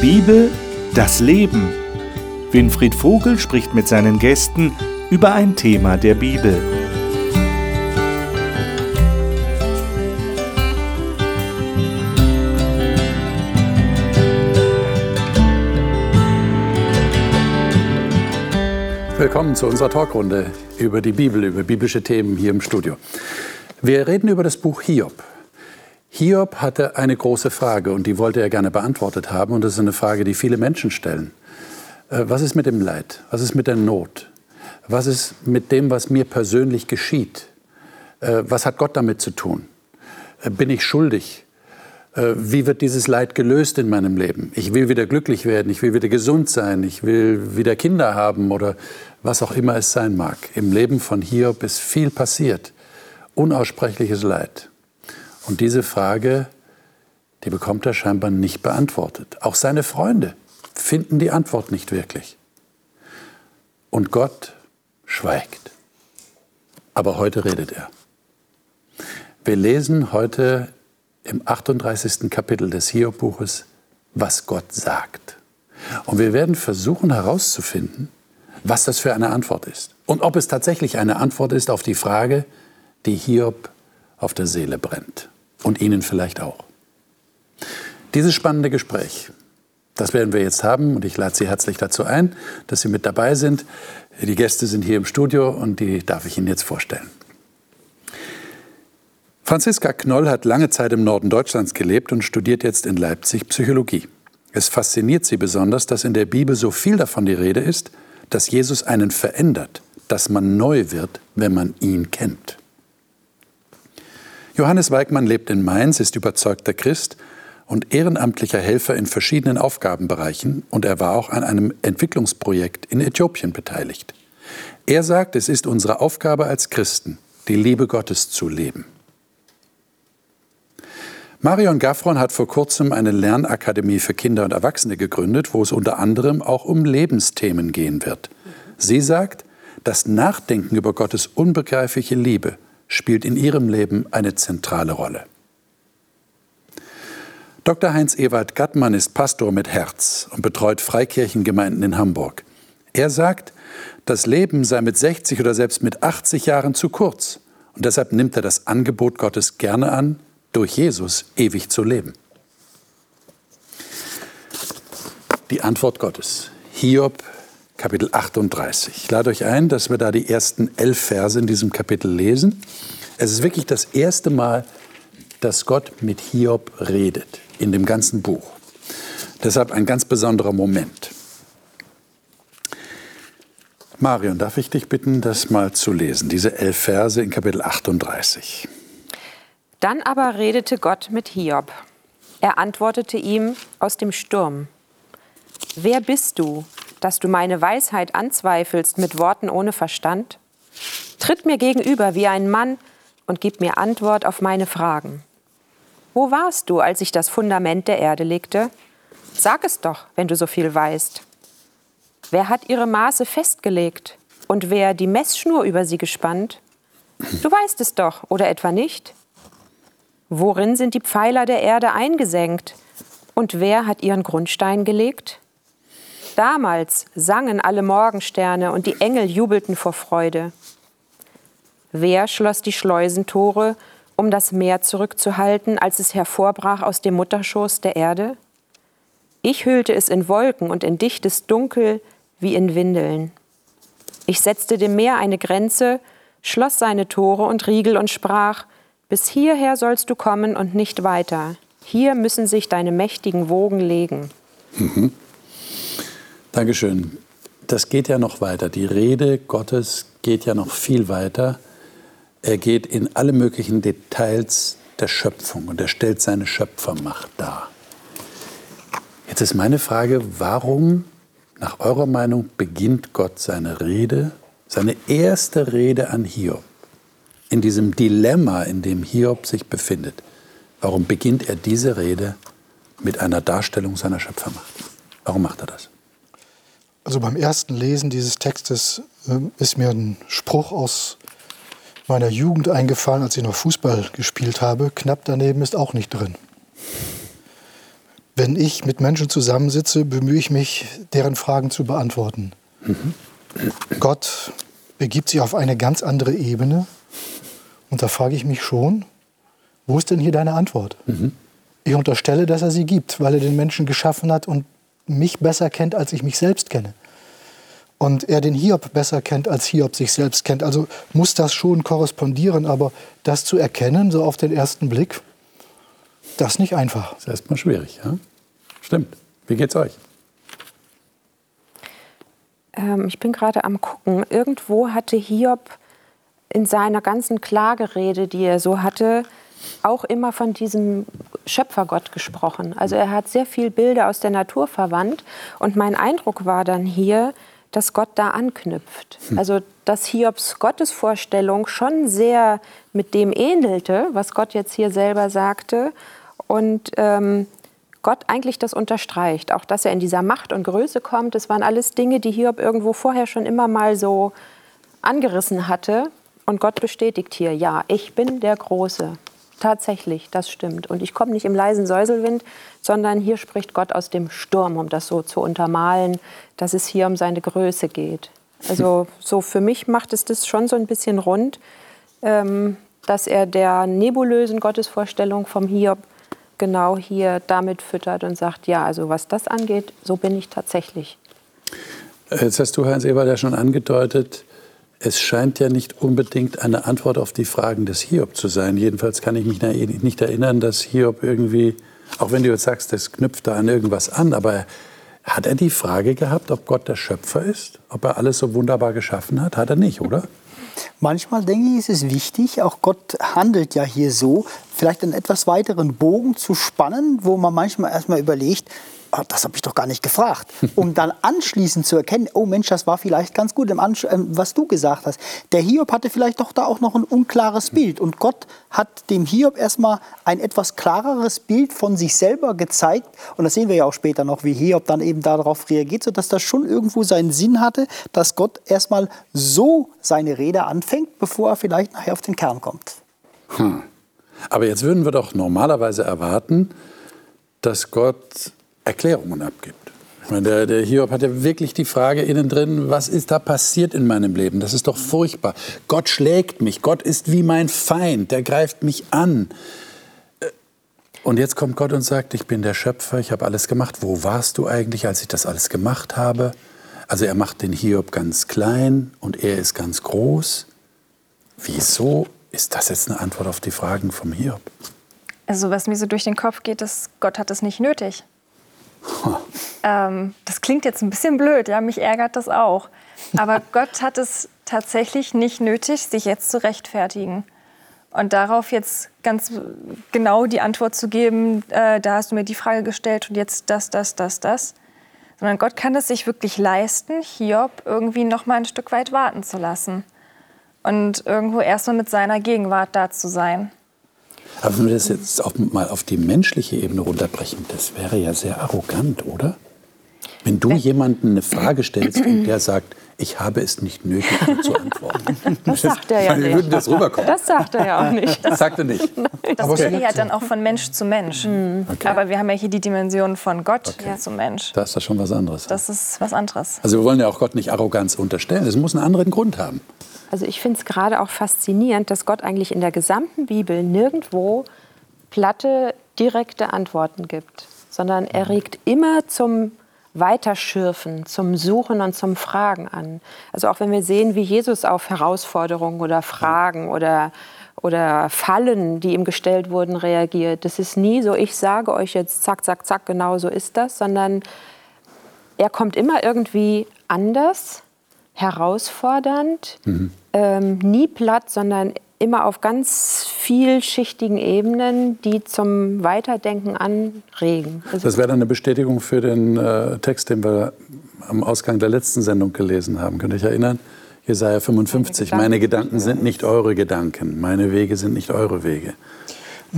Bibel, das Leben. Winfried Vogel spricht mit seinen Gästen über ein Thema der Bibel. Willkommen zu unserer Talkrunde über die Bibel, über biblische Themen hier im Studio. Wir reden über das Buch Hiob. Hiob hatte eine große Frage und die wollte er gerne beantwortet haben. Und das ist eine Frage, die viele Menschen stellen. Äh, was ist mit dem Leid? Was ist mit der Not? Was ist mit dem, was mir persönlich geschieht? Äh, was hat Gott damit zu tun? Äh, bin ich schuldig? Wie wird dieses Leid gelöst in meinem Leben? Ich will wieder glücklich werden, ich will wieder gesund sein, ich will wieder Kinder haben oder was auch immer es sein mag. Im Leben von Hiob ist viel passiert. Unaussprechliches Leid. Und diese Frage, die bekommt er scheinbar nicht beantwortet. Auch seine Freunde finden die Antwort nicht wirklich. Und Gott schweigt. Aber heute redet er. Wir lesen heute im 38. Kapitel des Hiob-Buches, was Gott sagt. Und wir werden versuchen herauszufinden, was das für eine Antwort ist. Und ob es tatsächlich eine Antwort ist auf die Frage, die Hiob auf der Seele brennt und Ihnen vielleicht auch. Dieses spannende Gespräch, das werden wir jetzt haben und ich lade Sie herzlich dazu ein, dass Sie mit dabei sind. Die Gäste sind hier im Studio und die darf ich Ihnen jetzt vorstellen. Franziska Knoll hat lange Zeit im Norden Deutschlands gelebt und studiert jetzt in Leipzig Psychologie. Es fasziniert sie besonders, dass in der Bibel so viel davon die Rede ist, dass Jesus einen verändert, dass man neu wird, wenn man ihn kennt. Johannes Weigmann lebt in Mainz, ist überzeugter Christ und ehrenamtlicher Helfer in verschiedenen Aufgabenbereichen und er war auch an einem Entwicklungsprojekt in Äthiopien beteiligt. Er sagt, es ist unsere Aufgabe als Christen, die Liebe Gottes zu leben. Marion Gaffron hat vor kurzem eine Lernakademie für Kinder und Erwachsene gegründet, wo es unter anderem auch um Lebensthemen gehen wird. Sie sagt, das Nachdenken über Gottes unbegreifliche Liebe spielt in ihrem Leben eine zentrale Rolle. Dr. Heinz Ewald Gattmann ist Pastor mit Herz und betreut Freikirchengemeinden in Hamburg. Er sagt, das Leben sei mit 60 oder selbst mit 80 Jahren zu kurz und deshalb nimmt er das Angebot Gottes gerne an, durch Jesus ewig zu leben. Die Antwort Gottes. Hiob Kapitel 38. Ich lade euch ein, dass wir da die ersten elf Verse in diesem Kapitel lesen. Es ist wirklich das erste Mal, dass Gott mit Hiob redet in dem ganzen Buch. Deshalb ein ganz besonderer Moment. Marion, darf ich dich bitten, das mal zu lesen, diese elf Verse in Kapitel 38. Dann aber redete Gott mit Hiob. Er antwortete ihm aus dem Sturm. Wer bist du, dass du meine Weisheit anzweifelst mit Worten ohne Verstand? Tritt mir gegenüber wie ein Mann und gib mir Antwort auf meine Fragen. Wo warst du, als ich das Fundament der Erde legte? Sag es doch, wenn du so viel weißt. Wer hat ihre Maße festgelegt und wer die Messschnur über sie gespannt? Du weißt es doch, oder etwa nicht? Worin sind die Pfeiler der Erde eingesenkt? Und wer hat ihren Grundstein gelegt? Damals sangen alle Morgensterne und die Engel jubelten vor Freude. Wer schloss die Schleusentore, um das Meer zurückzuhalten, als es hervorbrach aus dem Mutterschoß der Erde? Ich hüllte es in Wolken und in dichtes Dunkel wie in Windeln. Ich setzte dem Meer eine Grenze, schloss seine Tore und Riegel und sprach, bis hierher sollst du kommen und nicht weiter. Hier müssen sich deine mächtigen Wogen legen. Mhm. Dankeschön. Das geht ja noch weiter. Die Rede Gottes geht ja noch viel weiter. Er geht in alle möglichen Details der Schöpfung und er stellt seine Schöpfermacht dar. Jetzt ist meine Frage, warum, nach eurer Meinung, beginnt Gott seine Rede, seine erste Rede an Hiob, in diesem Dilemma, in dem Hiob sich befindet? Warum beginnt er diese Rede mit einer Darstellung seiner Schöpfermacht? Warum macht er das? Also beim ersten Lesen dieses Textes äh, ist mir ein Spruch aus meiner Jugend eingefallen, als ich noch Fußball gespielt habe. Knapp daneben ist auch nicht drin. Wenn ich mit Menschen zusammensitze, bemühe ich mich, deren Fragen zu beantworten. Mhm. Gott begibt sich auf eine ganz andere Ebene. Und da frage ich mich schon, wo ist denn hier deine Antwort? Mhm. Ich unterstelle, dass er sie gibt, weil er den Menschen geschaffen hat und mich besser kennt, als ich mich selbst kenne. Und er den Hiob besser kennt, als Hiob sich selbst kennt. Also muss das schon korrespondieren, aber das zu erkennen, so auf den ersten Blick, das ist nicht einfach. Das ist erstmal schwierig, ja? Stimmt. Wie geht's euch? Ähm, ich bin gerade am gucken. Irgendwo hatte Hiob in seiner ganzen Klagerede, die er so hatte, auch immer von diesem Schöpfergott gesprochen. Also er hat sehr viel Bilder aus der Natur verwandt. Und mein Eindruck war dann hier, dass Gott da anknüpft. Hm. Also dass Hiobs Gottesvorstellung schon sehr mit dem ähnelte, was Gott jetzt hier selber sagte. Und ähm, Gott eigentlich das unterstreicht. Auch dass er in dieser Macht und Größe kommt, das waren alles Dinge, die Hiob irgendwo vorher schon immer mal so angerissen hatte. Und Gott bestätigt hier, ja, ich bin der Große. Tatsächlich, das stimmt. Und ich komme nicht im leisen Säuselwind, sondern hier spricht Gott aus dem Sturm, um das so zu untermalen, dass es hier um seine Größe geht. Also so für mich macht es das schon so ein bisschen rund, ähm, dass er der nebulösen Gottesvorstellung vom Hiob genau hier damit füttert und sagt, ja, also was das angeht, so bin ich tatsächlich. Jetzt hast du, Heinz Eberl, ja schon angedeutet, es scheint ja nicht unbedingt eine Antwort auf die Fragen des Hiob zu sein. Jedenfalls kann ich mich nicht erinnern, dass Hiob irgendwie, auch wenn du jetzt sagst, das knüpft da an irgendwas an, aber hat er die Frage gehabt, ob Gott der Schöpfer ist? Ob er alles so wunderbar geschaffen hat? Hat er nicht, oder? Manchmal denke ich, ist es wichtig, auch Gott handelt ja hier so, vielleicht einen etwas weiteren Bogen zu spannen, wo man manchmal erstmal überlegt, Ah, das habe ich doch gar nicht gefragt, um dann anschließend zu erkennen, oh Mensch, das war vielleicht ganz gut, ähm, was du gesagt hast. Der Hiob hatte vielleicht doch da auch noch ein unklares Bild und Gott hat dem Hiob erstmal ein etwas klareres Bild von sich selber gezeigt und das sehen wir ja auch später noch, wie Hiob dann eben darauf reagiert, sodass das schon irgendwo seinen Sinn hatte, dass Gott erstmal so seine Rede anfängt, bevor er vielleicht nachher auf den Kern kommt. Hm. Aber jetzt würden wir doch normalerweise erwarten, dass Gott Erklärungen abgibt. Ich meine, der, der Hiob hat ja wirklich die Frage innen drin, was ist da passiert in meinem Leben? Das ist doch furchtbar. Gott schlägt mich, Gott ist wie mein Feind, der greift mich an. Und jetzt kommt Gott und sagt, ich bin der Schöpfer, ich habe alles gemacht. Wo warst du eigentlich, als ich das alles gemacht habe? Also er macht den Hiob ganz klein und er ist ganz groß. Wieso ist das jetzt eine Antwort auf die Fragen vom Hiob? Also was mir so durch den Kopf geht, ist, Gott hat es nicht nötig. Ähm, das klingt jetzt ein bisschen blöd, ja, mich ärgert das auch. Aber Gott hat es tatsächlich nicht nötig, sich jetzt zu rechtfertigen. Und darauf jetzt ganz genau die Antwort zu geben, äh, da hast du mir die Frage gestellt und jetzt das, das, das, das. Sondern Gott kann es sich wirklich leisten, Hiob irgendwie noch mal ein Stück weit warten zu lassen. Und irgendwo erstmal mit seiner Gegenwart da zu sein. Aber wenn wir das jetzt auch mal auf die menschliche Ebene runterbrechen, das wäre ja sehr arrogant, oder? Wenn du jemanden eine Frage stellst und der sagt, ich habe es nicht nötig, zu antworten. Das sagt er ja nicht. Würden das rüberkommen? Das sagt er ja auch nicht. Das sagt er nicht. Das okay. geht ja dann auch von Mensch zu Mensch. Mhm. Okay. Aber wir haben ja hier die Dimension von Gott okay. zu Mensch. Da ist das schon was anderes. Das ist was anderes. Also wir wollen ja auch Gott nicht Arroganz unterstellen. Es muss einen anderen Grund haben. Also ich finde es gerade auch faszinierend, dass Gott eigentlich in der gesamten Bibel nirgendwo platte, direkte Antworten gibt, sondern er mhm. regt immer zum Weiterschürfen, zum Suchen und zum Fragen an. Also auch wenn wir sehen, wie Jesus auf Herausforderungen oder Fragen oder, oder Fallen, die ihm gestellt wurden, reagiert. Das ist nie so, ich sage euch jetzt zack, zack, zack, genau so ist das, sondern er kommt immer irgendwie anders herausfordernd, mhm. ähm, nie platt, sondern immer auf ganz vielschichtigen Ebenen, die zum Weiterdenken anregen. Also das wäre dann eine Bestätigung für den äh, Text, den wir am Ausgang der letzten Sendung gelesen haben. Könnt ihr euch erinnern? Jesaja 55. Meine Gedanken, Meine Gedanken sind nicht eure Gedanken. Meine Wege sind nicht eure Wege.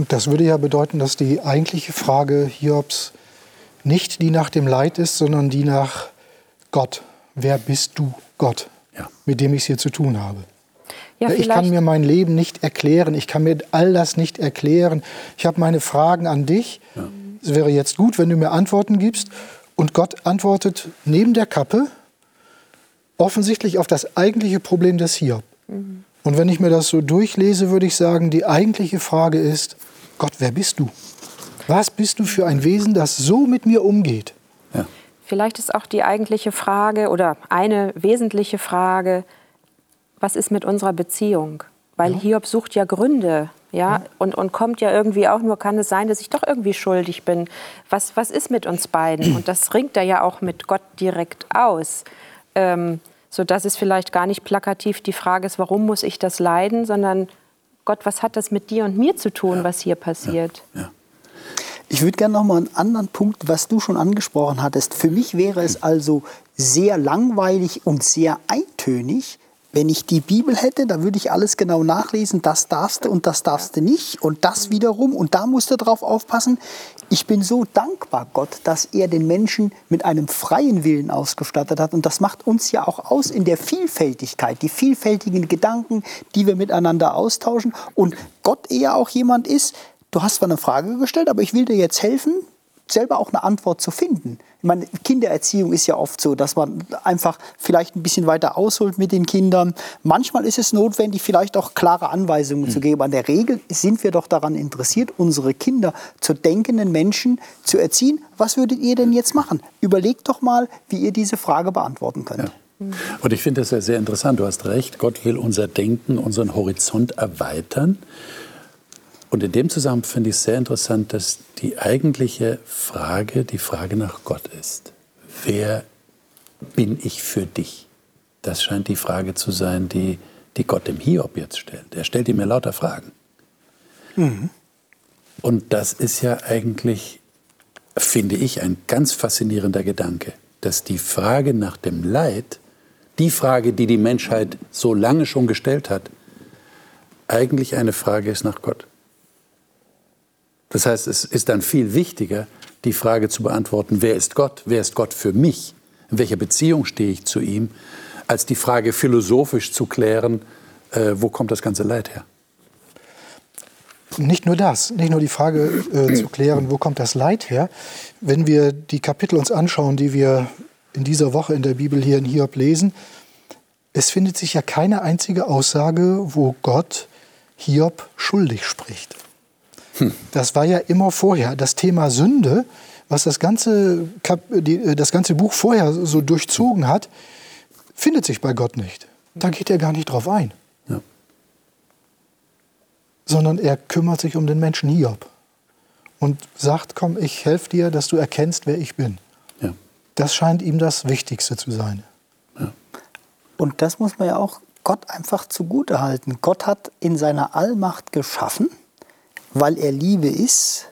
Das würde ja bedeuten, dass die eigentliche Frage Hiobs nicht die nach dem Leid ist, sondern die nach Gott. Wer bist du? Gott, ja. mit dem ich es hier zu tun habe. Ja, ich kann mir mein Leben nicht erklären. Ich kann mir all das nicht erklären. Ich habe meine Fragen an dich. Ja. es wäre jetzt gut, wenn du mir Antworten gibst. Und Gott antwortet neben der Kappe offensichtlich auf das eigentliche Problem des Hiob. Mhm. Und wenn ich mir das so durchlese, würde ich sagen, die eigentliche Frage ist, Gott, wer bist du? Was bist du für ein Wesen, das so mit mir umgeht? Ja. Vielleicht ist auch die eigentliche Frage oder eine wesentliche Frage, was ist mit unserer Beziehung? Weil ja. Hiob sucht ja Gründe, ja, ja, Und, und kommt ja irgendwie auch nur, kann es sein, dass ich doch irgendwie schuldig bin. Was, was ist mit uns beiden? Und das ringt er ja auch mit Gott direkt aus. Ähm, sodass es vielleicht gar nicht plakativ die Frage ist, warum muss ich das leiden, sondern Gott, was hat das mit dir und mir zu tun, was hier passiert? Ja, ja. Ich würde gerne noch mal einen anderen Punkt, was du schon angesprochen hattest. Für mich wäre es also sehr langweilig und sehr eintönig, wenn ich die Bibel hätte, da würde ich alles genau nachlesen, das darfst du und das darfst du nicht. Und das wiederum und da musst du drauf aufpassen. Ich bin so dankbar Gott, dass er den Menschen mit einem freien Willen ausgestattet hat. Und das macht uns ja auch aus in der Vielfältigkeit, die vielfältigen Gedanken, die wir miteinander austauschen. Und Gott eher auch jemand ist, du hast zwar eine Frage gestellt, aber ich will dir jetzt helfen, selber auch eine Antwort zu finden. Ich meine, Kindererziehung ist ja oft so, dass man einfach vielleicht ein bisschen weiter ausholt mit den Kindern. Manchmal ist es notwendig, vielleicht auch klare Anweisungen mhm. zu geben. An der Regel sind wir doch daran interessiert, unsere Kinder zu denkenden Menschen zu erziehen. Was würdet ihr denn jetzt machen? Überlegt doch mal, wie ihr diese Frage beantworten könnt. Ja. Und ich finde das ja sehr interessant. Du hast recht. Gott will unser Denken, unseren Horizont erweitern. Und in dem Zusammenhang finde ich es sehr interessant, dass die eigentliche Frage die Frage nach Gott ist. Wer bin ich für dich? Das scheint die Frage zu sein, die, die Gott dem Hiob jetzt stellt. Er stellt ihm ja lauter Fragen. Mhm. Und das ist ja eigentlich, finde ich, ein ganz faszinierender Gedanke, dass die Frage nach dem Leid, die Frage, die die Menschheit so lange schon gestellt hat, eigentlich eine Frage ist nach Gott. Das heißt, es ist dann viel wichtiger, die Frage zu beantworten, wer ist Gott? Wer ist Gott für mich? In welcher Beziehung stehe ich zu ihm? Als die Frage philosophisch zu klären, äh, wo kommt das ganze Leid her? Nicht nur das, nicht nur die Frage äh, zu klären, wo kommt das Leid her. Wenn wir die Kapitel uns anschauen, die wir in dieser Woche in der Bibel hier in Hiob lesen, es findet sich ja keine einzige Aussage, wo Gott Hiob schuldig spricht. Das war ja immer vorher. Das Thema Sünde, was das ganze, äh, das ganze Buch vorher so durchzogen hat, findet sich bei Gott nicht. Da geht er gar nicht drauf ein. Ja. Sondern er kümmert sich um den Menschen Hiob und sagt, komm, ich helfe dir, dass du erkennst, wer ich bin. Ja. Das scheint ihm das Wichtigste zu sein. Ja. Und das muss man ja auch Gott einfach zugute halten. Gott hat in seiner Allmacht geschaffen weil er Liebe ist,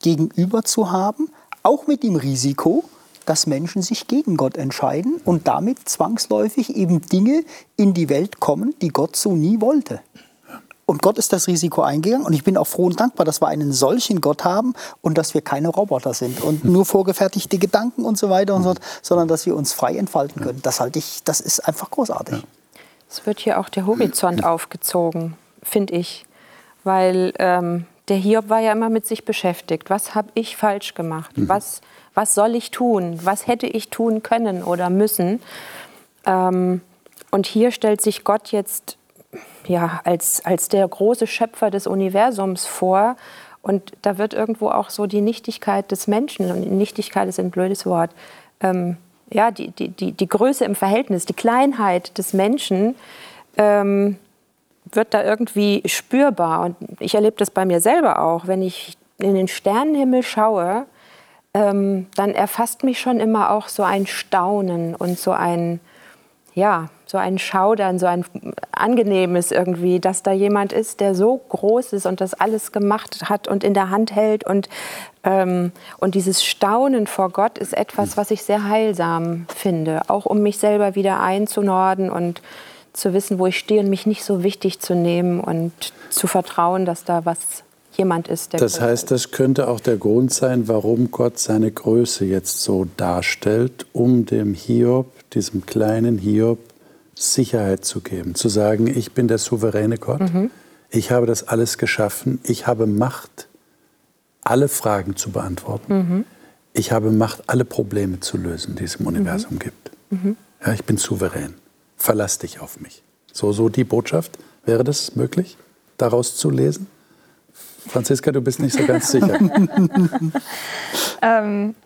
gegenüber zu haben, auch mit dem Risiko, dass Menschen sich gegen Gott entscheiden und damit zwangsläufig eben Dinge in die Welt kommen, die Gott so nie wollte. Und Gott ist das Risiko eingegangen und ich bin auch froh und dankbar, dass wir einen solchen Gott haben und dass wir keine Roboter sind und nur vorgefertigte Gedanken und so weiter und so, sondern dass wir uns frei entfalten können. Das halte ich, das ist einfach großartig. Es wird hier auch der Horizont aufgezogen, finde ich, weil ähm, der Hiob war ja immer mit sich beschäftigt. Was habe ich falsch gemacht? Mhm. Was, was soll ich tun? Was hätte ich tun können oder müssen? Ähm, und hier stellt sich Gott jetzt ja, als, als der große Schöpfer des Universums vor. Und da wird irgendwo auch so die Nichtigkeit des Menschen, und Nichtigkeit ist ein blödes Wort, ähm, ja, die, die, die, die Größe im Verhältnis, die Kleinheit des Menschen ähm, wird da irgendwie spürbar. Und ich erlebe das bei mir selber auch. Wenn ich in den Sternenhimmel schaue, ähm, dann erfasst mich schon immer auch so ein Staunen und so ein, ja, so ein Schaudern, so ein angenehmes irgendwie, dass da jemand ist, der so groß ist und das alles gemacht hat und in der Hand hält. Und, ähm, und dieses Staunen vor Gott ist etwas, was ich sehr heilsam finde, auch um mich selber wieder einzunorden und zu wissen, wo ich stehe und mich nicht so wichtig zu nehmen und zu vertrauen, dass da was jemand ist. Der das heißt, das könnte auch der Grund sein, warum Gott seine Größe jetzt so darstellt, um dem Hiob, diesem kleinen Hiob, Sicherheit zu geben, zu sagen, ich bin der souveräne Gott, mhm. ich habe das alles geschaffen, ich habe Macht alle Fragen zu beantworten. Mhm. Ich habe Macht, alle Probleme zu lösen, die es im Universum gibt. Mhm. Ja, ich bin souverän. Verlass dich auf mich. So, so die Botschaft. Wäre das möglich, daraus zu lesen? Franziska, du bist nicht so ganz sicher. Ähm,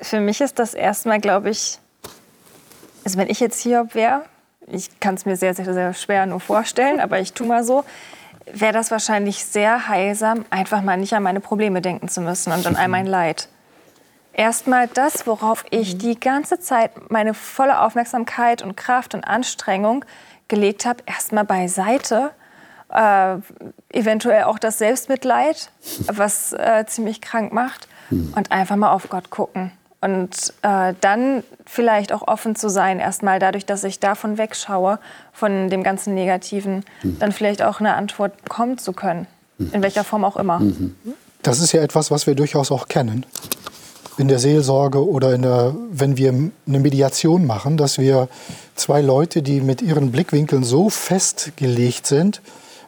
für mich ist das erstmal, glaube ich, also wenn ich jetzt Hiob wäre, ich kann es mir sehr, sehr, sehr schwer nur vorstellen, aber ich tue mal so, wäre das wahrscheinlich sehr heilsam, einfach mal nicht an meine Probleme denken zu müssen und an all mein Leid. Erstmal das, worauf ich die ganze Zeit meine volle Aufmerksamkeit und Kraft und Anstrengung gelegt habe, erstmal beiseite. Äh, eventuell auch das Selbstmitleid, was äh, ziemlich krank macht. Und einfach mal auf Gott gucken. Und äh, dann vielleicht auch offen zu sein, erstmal dadurch, dass ich davon wegschaue, von dem ganzen Negativen, dann vielleicht auch eine Antwort bekommen zu können. In welcher Form auch immer. Das ist ja etwas, was wir durchaus auch kennen. In der Seelsorge oder in der, wenn wir eine Mediation machen, dass wir zwei Leute, die mit ihren Blickwinkeln so festgelegt sind,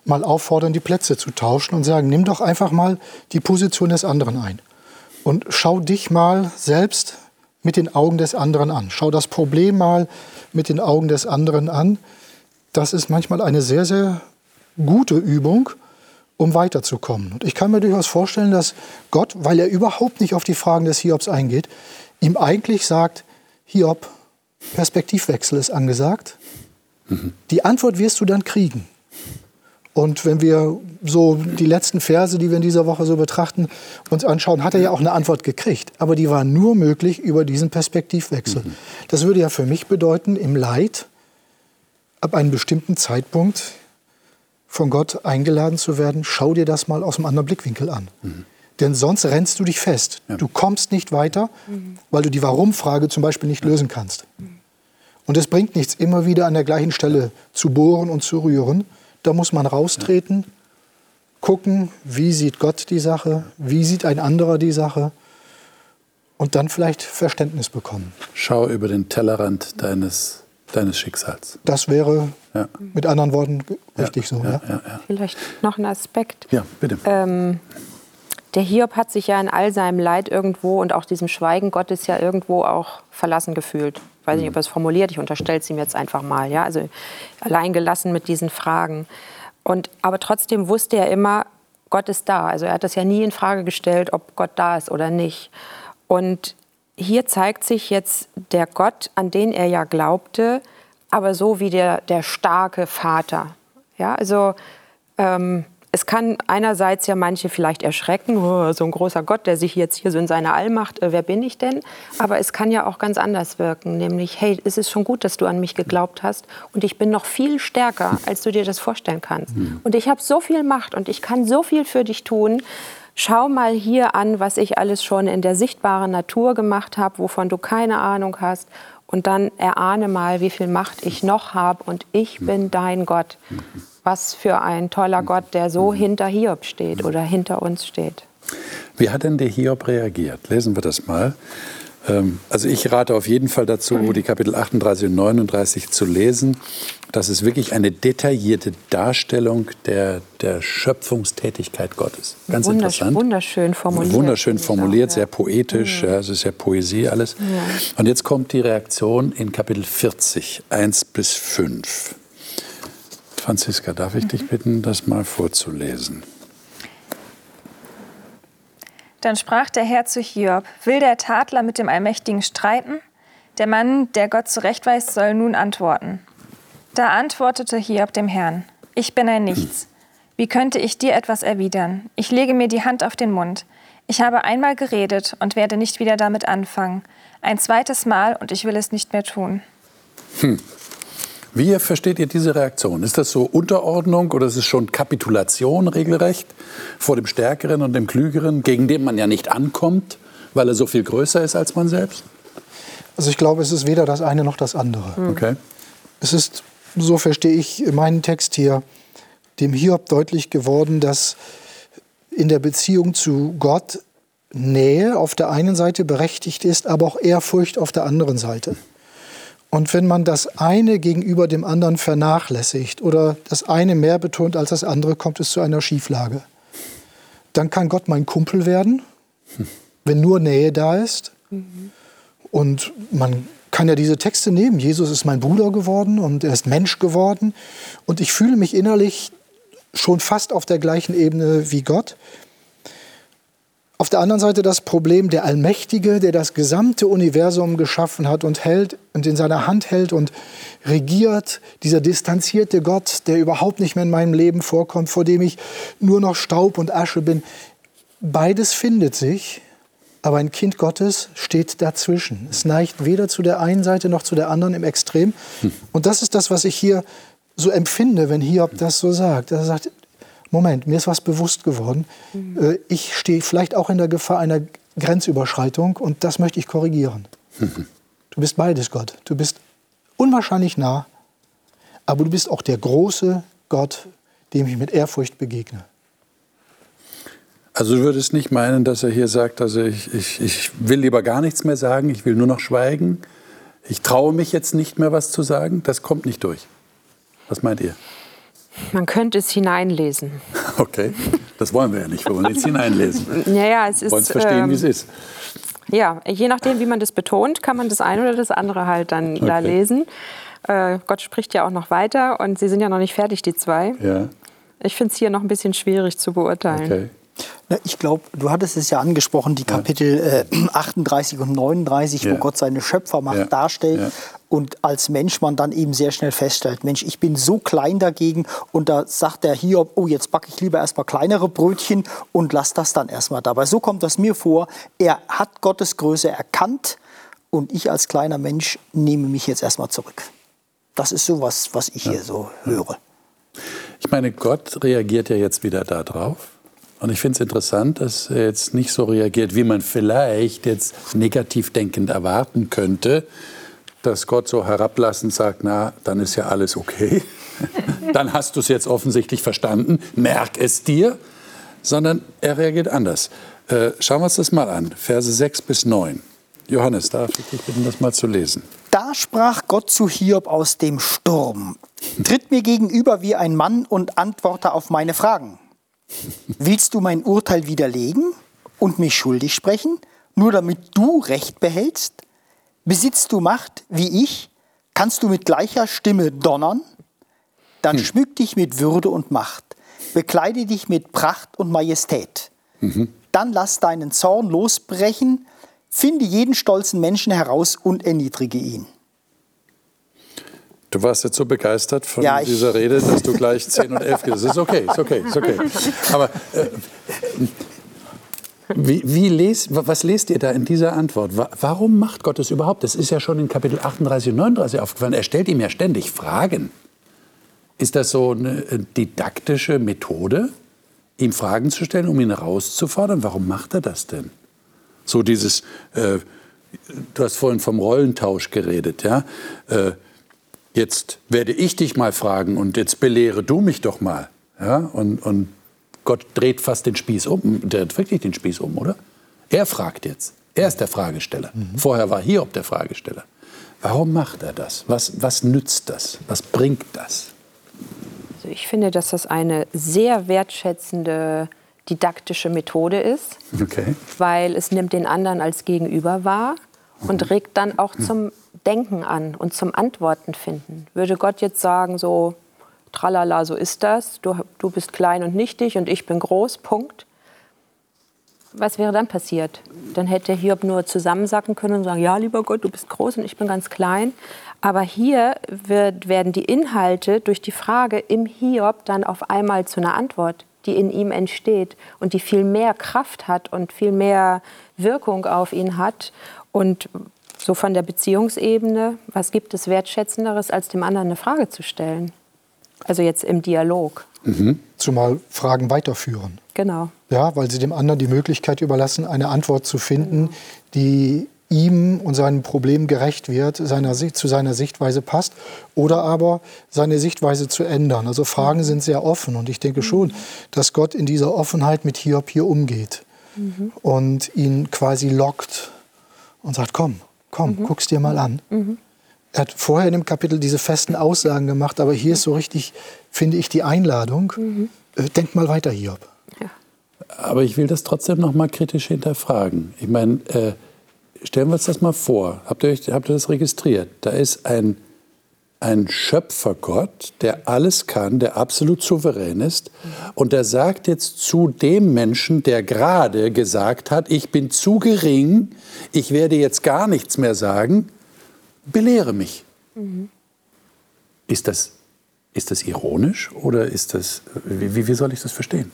mal auffordern, die Plätze zu tauschen und sagen, nimm doch einfach mal die Position des anderen ein. Und schau dich mal selbst mit den Augen des anderen an. Schau das Problem mal mit den Augen des anderen an. Das ist manchmal eine sehr, sehr gute Übung, um weiterzukommen. Und ich kann mir durchaus vorstellen, dass Gott, weil er überhaupt nicht auf die Fragen des Hiobs eingeht, ihm eigentlich sagt, Hiob, Perspektivwechsel ist angesagt. Die Antwort wirst du dann kriegen. Und wenn wir so die letzten Verse, die wir in dieser Woche so betrachten, uns anschauen, hat er ja auch eine Antwort gekriegt. Aber die war nur möglich über diesen Perspektivwechsel. Das würde ja für mich bedeuten, im Leid ab einem bestimmten Zeitpunkt von Gott eingeladen zu werden, schau dir das mal aus einem anderen Blickwinkel an. Denn sonst rennst du dich fest. Du kommst nicht weiter, weil du die Warum-Frage zum Beispiel nicht lösen kannst. Und es bringt nichts, immer wieder an der gleichen Stelle zu bohren und zu rühren. Da muss man raustreten, gucken, wie sieht Gott die Sache, wie sieht ein anderer die Sache und dann vielleicht Verständnis bekommen. Schau über den Tellerrand deines, deines Schicksals. Das wäre Ja. mit anderen Worten richtig so. Ja. Ja, ja. Vielleicht noch ein Aspekt. ja bitte. Ähm, der Hiob hat sich ja in all seinem Leid irgendwo und auch diesem Schweigen Gottes ja irgendwo auch verlassen gefühlt. Ich weiß nicht, ob er es formuliert, ich unterstelle es ihm jetzt einfach mal. Ja? Also allein gelassen mit diesen Fragen. Und, aber trotzdem wusste er immer, Gott ist da. Also er hat das ja nie in Frage gestellt, ob Gott da ist oder nicht. Und hier zeigt sich jetzt der Gott, an den er ja glaubte, aber so wie der, der starke Vater. Ja, also ähm, es kann einerseits ja manche vielleicht erschrecken, oh, so ein großer Gott, der sich jetzt hier so in seiner Allmacht, äh, wer bin ich denn? Aber es kann ja auch ganz anders wirken, nämlich, hey, es ist schon gut, dass du an mich geglaubt hast und ich bin noch viel stärker, als du dir das vorstellen kannst. Und ich habe so viel Macht und ich kann so viel für dich tun. Schau mal hier an, was ich alles schon in der sichtbaren Natur gemacht habe, wovon du keine Ahnung hast. Und dann erahne mal, wie viel Macht ich noch habe und ich bin dein Gott. Was für ein toller Gott, der so hinter Hiob steht oder hinter uns steht. Wie hat denn der Hiob reagiert? Lesen wir das mal. Ähm, Also ich rate auf jeden Fall dazu, die Kapitel 38 und 39 zu lesen. Das ist wirklich eine detaillierte Darstellung der, der Schöpfungstätigkeit Gottes. Ganz Wundersch- interessant. Wunderschön formuliert. Wunderschön formuliert, ja. sehr poetisch, ja, es ist ja Poesie alles. Und jetzt kommt die Reaktion in Kapitel 40, 1 bis 5. Franziska, darf ich dich bitten, das mal vorzulesen? Dann sprach der Herr zu Hiob, will der Tadler mit dem Allmächtigen streiten? Der Mann, der Gott zurechtweist, soll nun antworten. Da antwortete Hiob dem Herrn, ich bin ein Nichts. Wie könnte ich dir etwas erwidern? Ich lege mir die Hand auf den Mund. Ich habe einmal geredet und werde nicht wieder damit anfangen. Ein zweites Mal und ich will es nicht mehr tun. Wie versteht ihr diese Reaktion? Ist das so Unterordnung oder ist es schon Kapitulation regelrecht vor dem Stärkeren und dem Klügeren, gegen den man ja nicht ankommt, weil er so viel größer ist als man selbst? Also ich glaube, es ist weder das eine noch das andere. Okay. Es ist, so verstehe ich meinen Text hier, dem Hiob deutlich geworden, dass in der Beziehung zu Gott Nähe auf der einen Seite berechtigt ist, aber auch Ehrfurcht auf der anderen Seite. Und wenn man das eine gegenüber dem anderen vernachlässigt oder das eine mehr betont als das andere, kommt es zu einer Schieflage. Dann kann Gott mein Kumpel werden wenn nur Nähe da ist. Und man kann ja diese Texte nehmen. Jesus ist mein Bruder geworden und er ist Mensch geworden. Und ich fühle mich innerlich schon fast auf der gleichen Ebene wie Gott. Auf der anderen Seite das Problem der Allmächtige, der das gesamte Universum geschaffen hat und hält und in seiner Hand hält und regiert, dieser distanzierte Gott, der überhaupt nicht mehr in meinem Leben vorkommt, vor dem ich nur noch Staub und Asche bin. Beides findet sich, aber ein Kind Gottes steht dazwischen. Es neigt weder zu der einen Seite noch zu der anderen im Extrem. Und das ist das, was ich hier so empfinde, wenn Hiob das so sagt. Er sagt, Moment, mir ist was bewusst geworden. Mhm. Ich stehe vielleicht auch in der Gefahr einer Grenzüberschreitung und das möchte ich korrigieren. Mhm. Du bist beides, Gott. Du bist unwahrscheinlich nah, aber du bist auch der große Gott, dem ich mit Ehrfurcht begegne. Also du würdest nicht meinen, dass er hier sagt, also ich, ich, ich will lieber gar nichts mehr sagen, ich will nur noch schweigen, ich traue mich jetzt nicht mehr was zu sagen, das kommt nicht durch. Was meint ihr? Man könnte es hineinlesen. Okay, das wollen wir ja nicht. Wir wollen jetzt hineinlesen. Ja, ja, es ist. Wir wollen es verstehen, ähm, wie es ist. Ja, je nachdem, wie man das betont, kann man das eine oder das andere halt dann okay. da lesen. Äh, Gott spricht ja auch noch weiter und sie sind ja noch nicht fertig, die zwei. Ja. Ich finde es hier noch ein bisschen schwierig zu beurteilen. Okay. Ich glaube, du hattest es ja angesprochen, die Kapitel äh, 38 und 39, ja. wo Gott seine Schöpfermacht ja. darstellt. Ja. Und als Mensch man dann eben sehr schnell feststellt, Mensch, ich bin so klein dagegen. Und da sagt der Hiob, oh, jetzt backe ich lieber erstmal kleinere Brötchen und lass das dann erstmal dabei. So kommt das mir vor. Er hat Gottes Größe erkannt und ich als kleiner Mensch nehme mich jetzt erstmal zurück. Das ist so was, was ich hier so höre. Ich meine, Gott reagiert ja jetzt wieder darauf. Und ich finde es interessant, dass er jetzt nicht so reagiert, wie man vielleicht jetzt negativ denkend erwarten könnte, dass Gott so herablassend sagt, na, dann ist ja alles okay. dann hast du es jetzt offensichtlich verstanden, merk es dir. Sondern er reagiert anders. Äh, schauen wir uns das mal an, Verse 6 bis 9. Johannes, darf ich dich bitten, das mal zu lesen? Da sprach Gott zu Hiob aus dem Sturm. Tritt mir gegenüber wie ein Mann und antworte auf meine Fragen. Willst du mein Urteil widerlegen und mich schuldig sprechen, nur damit du Recht behältst? Besitzt du Macht wie ich? Kannst du mit gleicher Stimme donnern? Dann hm. schmück dich mit Würde und Macht, bekleide dich mit Pracht und Majestät. Mhm. Dann lass deinen Zorn losbrechen, finde jeden stolzen Menschen heraus und erniedrige ihn. Du warst jetzt so begeistert von ja, dieser Rede, dass du gleich 10 und 11 gehst. Ist okay, ist okay, ist okay. Aber äh, wie, wie les, was lest ihr da in dieser Antwort? Warum macht Gott es überhaupt? Das ist ja schon in Kapitel 38 und 39 aufgefallen. Er stellt ihm ja ständig Fragen. Ist das so eine äh, didaktische Methode, ihm Fragen zu stellen, um ihn herauszufordern? Warum macht er das denn? So dieses, äh, du hast vorhin vom Rollentausch geredet, ja? Äh, jetzt werde ich dich mal fragen und jetzt belehre du mich doch mal. Ja? Und, und Gott dreht fast den Spieß um, dreht wirklich den Spieß um, oder? Er fragt jetzt. Er ist der Fragesteller. Mhm. Vorher war Hiob der Fragesteller. Warum macht er das? Was, was nützt das? Was bringt das? Also ich finde, dass das eine sehr wertschätzende didaktische Methode ist, okay. weil es nimmt den anderen als Gegenüber wahr und mhm. regt dann auch mhm. zum Denken an und zum Antworten finden. Würde Gott jetzt sagen, so, tralala, so ist das, du, du bist klein und nichtig und ich bin groß, Punkt. Was wäre dann passiert? Dann hätte Hiob nur zusammensacken können und sagen, ja, lieber Gott, du bist groß und ich bin ganz klein. Aber hier wird, werden die Inhalte durch die Frage im Hiob dann auf einmal zu einer Antwort, die in ihm entsteht und die viel mehr Kraft hat und viel mehr Wirkung auf ihn hat. Und so von der Beziehungsebene, was gibt es Wertschätzenderes, als dem anderen eine Frage zu stellen? Also jetzt im Dialog. Mhm. Zumal Fragen weiterführen. Genau. Ja, weil sie dem anderen die Möglichkeit überlassen, eine Antwort zu finden, genau. die ihm und seinem Problem gerecht wird, seiner, zu seiner Sichtweise passt oder aber seine Sichtweise zu ändern. Also Fragen mhm. sind sehr offen und ich denke schon, mhm. dass Gott in dieser Offenheit mit Hiob hier umgeht mhm. und ihn quasi lockt und sagt, komm, komm, mhm. guck's dir mal an. Mhm. Er hat vorher in dem Kapitel diese festen Aussagen gemacht, aber hier ist so richtig, finde ich, die Einladung. Mhm. Äh, denk mal weiter, Hiob. Ja. Aber ich will das trotzdem noch mal kritisch hinterfragen. Ich meine, äh, stellen wir uns das mal vor. Habt ihr, habt ihr das registriert? Da ist ein, ein Schöpfergott, der alles kann, der absolut souverän ist. Und der sagt jetzt zu dem Menschen, der gerade gesagt hat, ich bin zu gering, ich werde jetzt gar nichts mehr sagen, belehre mich. Mhm. Ist, das, ist das ironisch oder ist das, wie, wie soll ich das verstehen?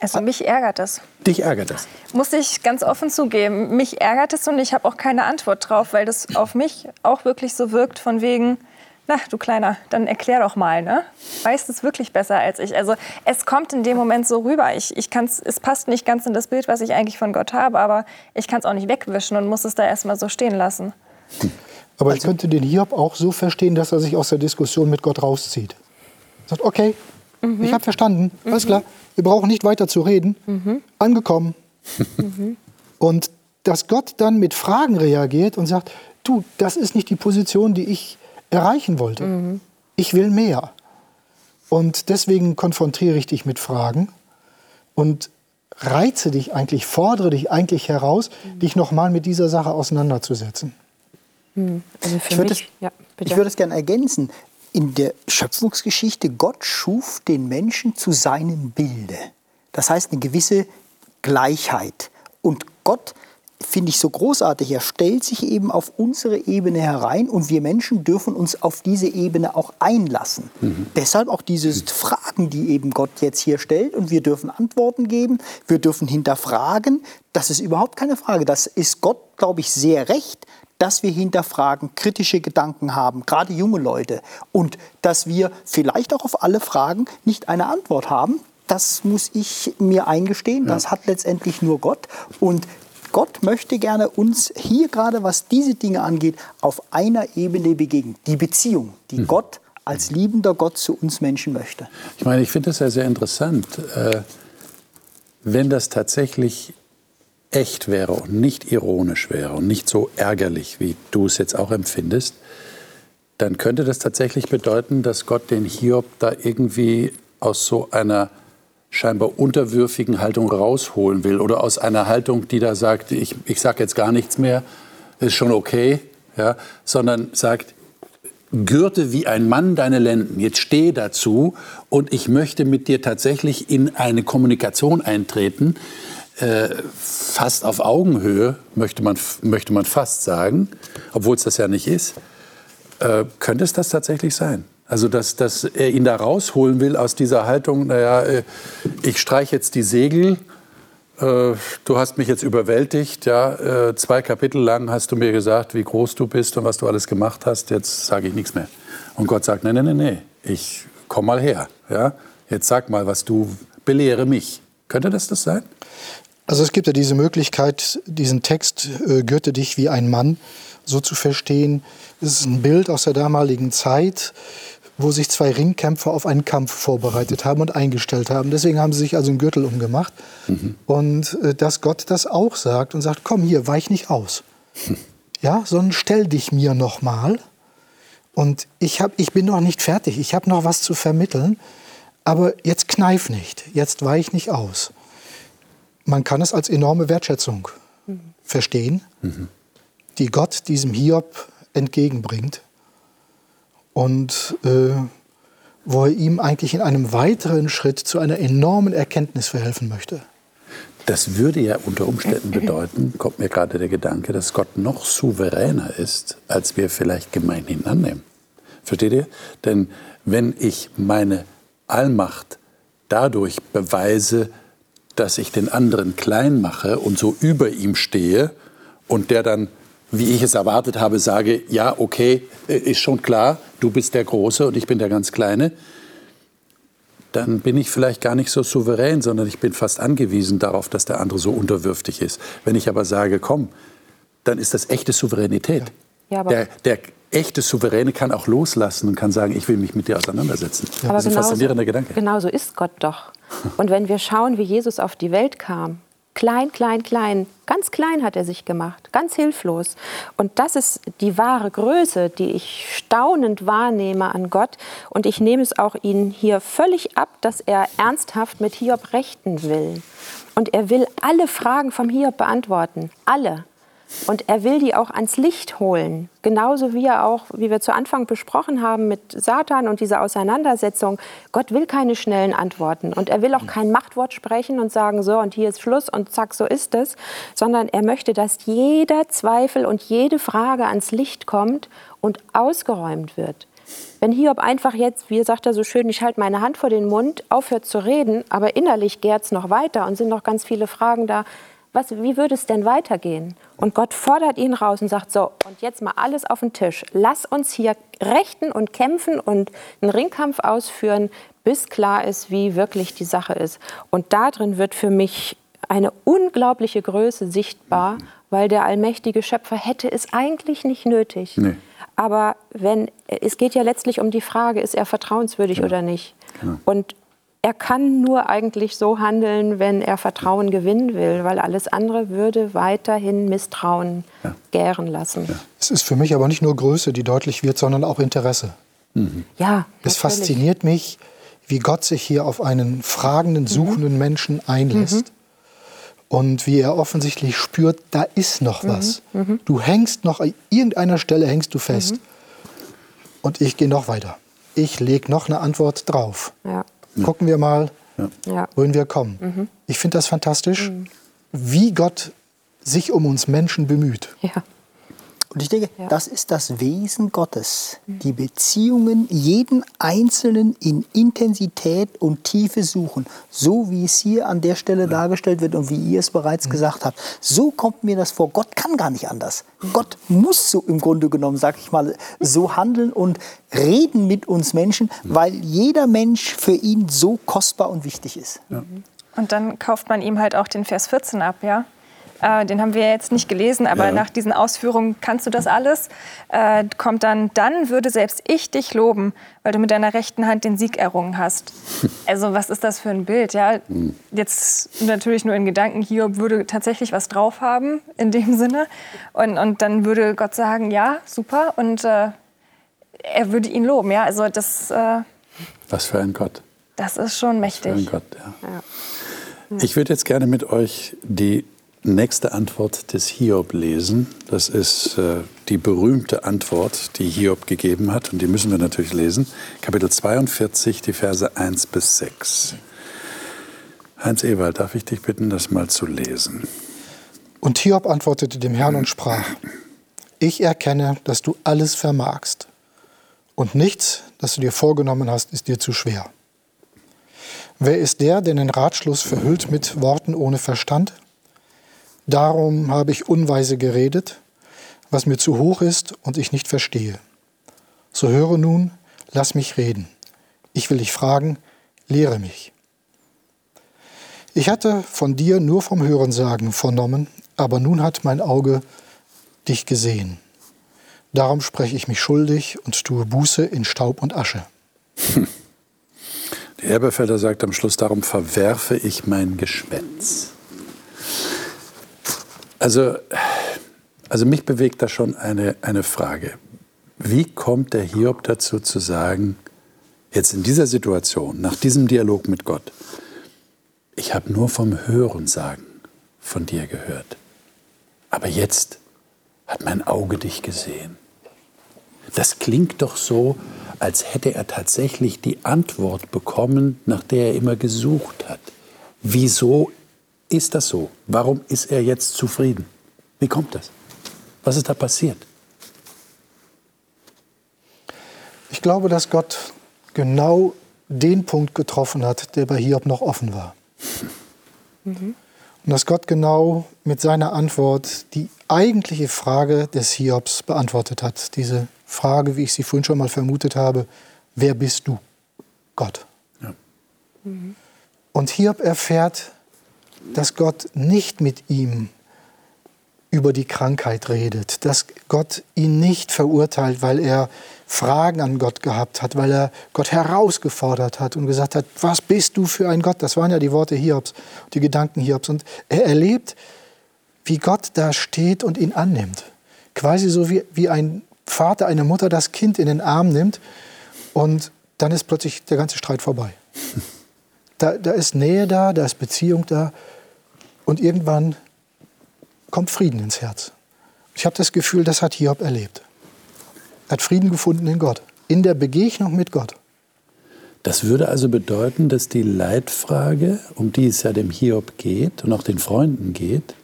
Also mich ärgert das. Dich ärgert das? Muss ich ganz offen zugeben. Mich ärgert es und ich habe auch keine Antwort drauf, weil das auf mich auch wirklich so wirkt von wegen, na, du Kleiner, dann erklär doch mal, ne? Weißt es wirklich besser als ich. Also es kommt in dem Moment so rüber. Ich, ich kann's, es passt nicht ganz in das Bild, was ich eigentlich von Gott habe, aber ich kann es auch nicht wegwischen und muss es da erstmal so stehen lassen. Aber also, ich könnte den Hiob auch so verstehen, dass er sich aus der Diskussion mit Gott rauszieht. Sagt, okay, mhm. ich habe verstanden, alles mhm. klar, wir brauchen nicht weiter zu reden. Mhm. Angekommen. Mhm. Und dass Gott dann mit Fragen reagiert und sagt, du, das ist nicht die Position, die ich erreichen wollte. Mhm. Ich will mehr. Und deswegen konfrontiere ich dich mit Fragen und reize dich eigentlich, fordere dich eigentlich heraus, mhm. dich nochmal mit dieser Sache auseinanderzusetzen. Mhm. Also ich würde es ja, würd gerne ergänzen in der Schöpfungsgeschichte, Gott schuf den Menschen zu seinem Bilde. Das heißt eine gewisse Gleichheit. Und Gott, finde ich so großartig, er stellt sich eben auf unsere Ebene herein und wir Menschen dürfen uns auf diese Ebene auch einlassen. Mhm. Deshalb auch diese Fragen, die eben Gott jetzt hier stellt und wir dürfen Antworten geben, wir dürfen hinterfragen. Das ist überhaupt keine Frage. Das ist Gott, glaube ich, sehr recht, dass wir hinterfragen, kritische Gedanken haben, gerade junge Leute, und dass wir vielleicht auch auf alle Fragen nicht eine Antwort haben. Das muss ich mir eingestehen. Ja. Das hat letztendlich nur Gott. Und Gott möchte gerne uns hier gerade, was diese Dinge angeht, auf einer Ebene begegnen. Die Beziehung, die mhm. Gott als liebender Gott zu uns Menschen möchte. Ich meine, ich finde das ja sehr interessant. Äh, wenn das tatsächlich echt wäre und nicht ironisch wäre und nicht so ärgerlich, wie du es jetzt auch empfindest, dann könnte das tatsächlich bedeuten, dass Gott den Hiob da irgendwie aus so einer scheinbar unterwürfigen Haltung rausholen will oder aus einer Haltung, die da sagt, ich, ich sage jetzt gar nichts mehr, ist schon okay, ja, sondern sagt, gürte wie ein Mann deine Lenden, jetzt steh dazu und ich möchte mit dir tatsächlich in eine Kommunikation eintreten, äh, fast auf Augenhöhe, möchte man, möchte man fast sagen, obwohl es das ja nicht ist. Äh, könnte es das tatsächlich sein? Also, dass, dass er ihn da rausholen will aus dieser Haltung, naja, äh, ich streiche jetzt die Segel, äh, du hast mich jetzt überwältigt, ja, äh, zwei Kapitel lang hast du mir gesagt, wie groß du bist und was du alles gemacht hast, jetzt sage ich nichts mehr. Und Gott sagt, nee, nee, nee, nee, ich komm mal her, ja, jetzt sag mal, was du, belehre mich. Könnte das das sein? Also es gibt ja diese Möglichkeit, diesen Text äh, Gürte dich wie ein Mann so zu verstehen. Es ist ein Bild aus der damaligen Zeit, wo sich zwei Ringkämpfer auf einen Kampf vorbereitet haben und eingestellt haben. Deswegen haben sie sich also einen Gürtel umgemacht. Mhm. Und äh, dass Gott das auch sagt und sagt, komm hier, weich nicht aus. Hm. Ja, sondern stell dich mir noch mal. Und ich, hab, ich bin noch nicht fertig, ich habe noch was zu vermitteln. Aber jetzt kneif nicht, jetzt weich nicht aus man kann es als enorme Wertschätzung mhm. verstehen, mhm. die Gott diesem Hiob entgegenbringt und äh, wo er ihm eigentlich in einem weiteren Schritt zu einer enormen Erkenntnis verhelfen möchte. Das würde ja unter Umständen bedeuten, kommt mir gerade der Gedanke, dass Gott noch souveräner ist, als wir vielleicht gemeinhin annehmen. Versteht ihr? Denn wenn ich meine Allmacht dadurch beweise, dass ich den anderen klein mache und so über ihm stehe und der dann, wie ich es erwartet habe, sage, ja, okay, äh, ist schon klar, du bist der Große und ich bin der ganz Kleine, dann bin ich vielleicht gar nicht so souverän, sondern ich bin fast angewiesen darauf, dass der andere so unterwürfig ist. Wenn ich aber sage, komm, dann ist das echte Souveränität. Ja, der, der, echte Souveräne kann auch loslassen und kann sagen, ich will mich mit dir auseinandersetzen. Ja. das ist ein faszinierender Gedanke. Genau so ist Gott doch. Und wenn wir schauen, wie Jesus auf die Welt kam, Klein, klein, klein. Ganz klein hat er sich gemacht, ganz hilflos. Und das ist die wahre Größe, die ich staunend wahrnehme an Gott. Und ich nehme es auch Ihnen hier völlig ab, dass er ernsthaft mit Hiob rechten will. Und er will alle Fragen vom Hiob beantworten. Alle. Und er will die auch ans Licht holen. Genauso wie er auch, wie wir zu Anfang besprochen haben mit Satan und dieser Auseinandersetzung. Gott will keine schnellen Antworten. Und er will auch kein Machtwort sprechen und sagen, so und hier ist Schluss und zack, so ist es. Sondern er möchte, dass jeder Zweifel und jede Frage ans Licht kommt und ausgeräumt wird. Wenn Hiob einfach jetzt, wie sagt er so schön, ich halte meine Hand vor den Mund, aufhört zu reden, aber innerlich gärt es noch weiter und sind noch ganz viele Fragen da, was, wie würde es denn weitergehen? Und Gott fordert ihn raus und sagt, so, und jetzt mal alles auf den Tisch. Lass uns hier rechten und kämpfen und einen Ringkampf ausführen, bis klar ist, wie wirklich die Sache ist. Und darin wird für mich eine unglaubliche Größe sichtbar, weil der allmächtige Schöpfer hätte es eigentlich nicht nötig. Nee. Aber wenn, es geht ja letztlich um die Frage, ist er vertrauenswürdig ja. oder nicht? Genau. Und er kann nur eigentlich so handeln, wenn er Vertrauen gewinnen will, weil alles andere würde weiterhin Misstrauen ja. gären lassen. Ja. Es ist für mich aber nicht nur Größe, die deutlich wird, sondern auch Interesse. Mhm. Ja, es natürlich. fasziniert mich, wie Gott sich hier auf einen fragenden, mhm. suchenden mhm. Menschen einlässt. Mhm. Und wie er offensichtlich spürt, da ist noch mhm. was. Mhm. Du hängst noch, an irgendeiner Stelle hängst du fest. Und ich gehe noch weiter. Ich lege noch eine Antwort drauf. Ja gucken wir mal, ja. wohin wir kommen. Mhm. Ich finde das fantastisch, mhm. wie Gott sich um uns Menschen bemüht. Ja. Und ich denke, ja. das ist das Wesen Gottes. Die Beziehungen jeden Einzelnen in Intensität und Tiefe suchen. So wie es hier an der Stelle ja. dargestellt wird und wie ihr es bereits mhm. gesagt habt. So kommt mir das vor. Gott kann gar nicht anders. Gott muss so im Grunde genommen, sag ich mal, so handeln und reden mit uns Menschen, weil jeder Mensch für ihn so kostbar und wichtig ist. Ja. Und dann kauft man ihm halt auch den Vers 14 ab, ja? Äh, den haben wir jetzt nicht gelesen, aber ja. nach diesen Ausführungen kannst du das alles. Äh, kommt dann, dann würde selbst ich dich loben, weil du mit deiner rechten Hand den Sieg errungen hast. Also was ist das für ein Bild? Ja? Hm. Jetzt natürlich nur in Gedanken, Hiob würde tatsächlich was drauf haben in dem Sinne. Und, und dann würde Gott sagen, ja, super. Und äh, er würde ihn loben. Ja? Also das, äh, was für ein Gott. Das ist schon mächtig. Was für ein Gott, ja. ja. Ich würde jetzt gerne mit euch die nächste Antwort des Hiob lesen. Das ist äh, die berühmte Antwort, die Hiob gegeben hat. Und die müssen wir natürlich lesen. Kapitel 42, die Verse 1 bis 6. Heinz Ewald, darf ich dich bitten, das mal zu lesen? Und Hiob antwortete dem Herrn und sprach, ich erkenne, dass du alles vermagst. Und nichts, das du dir vorgenommen hast, ist dir zu schwer. Wer ist der, der den Ratschluss verhüllt mit Worten ohne Verstand? Darum habe ich unweise geredet, was mir zu hoch ist und ich nicht verstehe. So höre nun, lass mich reden. Ich will dich fragen, lehre mich. Ich hatte von dir nur vom Hörensagen vernommen, aber nun hat mein Auge dich gesehen. Darum spreche ich mich schuldig und tue Buße in Staub und Asche. Der Erbefelder sagt am Schluss, darum verwerfe ich mein Geschwätz. Also, also mich bewegt da schon eine, eine Frage. Wie kommt der Hiob dazu zu sagen, jetzt in dieser Situation, nach diesem Dialog mit Gott, ich habe nur vom Hörensagen von dir gehört, aber jetzt hat mein Auge dich gesehen. Das klingt doch so, als hätte er tatsächlich die Antwort bekommen, nach der er immer gesucht hat. Wieso ist das so? Warum ist er jetzt zufrieden? Wie kommt das? Was ist da passiert? Ich glaube, dass Gott genau den Punkt getroffen hat, der bei Hiob noch offen war. Mhm. Und dass Gott genau mit seiner Antwort die eigentliche Frage des Hiobs beantwortet hat. Diese Frage, wie ich sie vorhin schon mal vermutet habe, wer bist du? Gott. Ja. Mhm. Und Hiob erfährt dass Gott nicht mit ihm über die Krankheit redet, dass Gott ihn nicht verurteilt, weil er Fragen an Gott gehabt hat, weil er Gott herausgefordert hat und gesagt hat, was bist du für ein Gott? Das waren ja die Worte Hiobs, die Gedanken Hiobs. Und er erlebt, wie Gott da steht und ihn annimmt. Quasi so wie, wie ein Vater, eine Mutter das Kind in den Arm nimmt und dann ist plötzlich der ganze Streit vorbei. Da, da ist Nähe da, da ist Beziehung da und irgendwann kommt Frieden ins Herz. Ich habe das Gefühl, das hat Hiob erlebt. Er hat Frieden gefunden in Gott, in der Begegnung mit Gott. Das würde also bedeuten, dass die Leitfrage, um die es ja dem Hiob geht und auch den Freunden geht,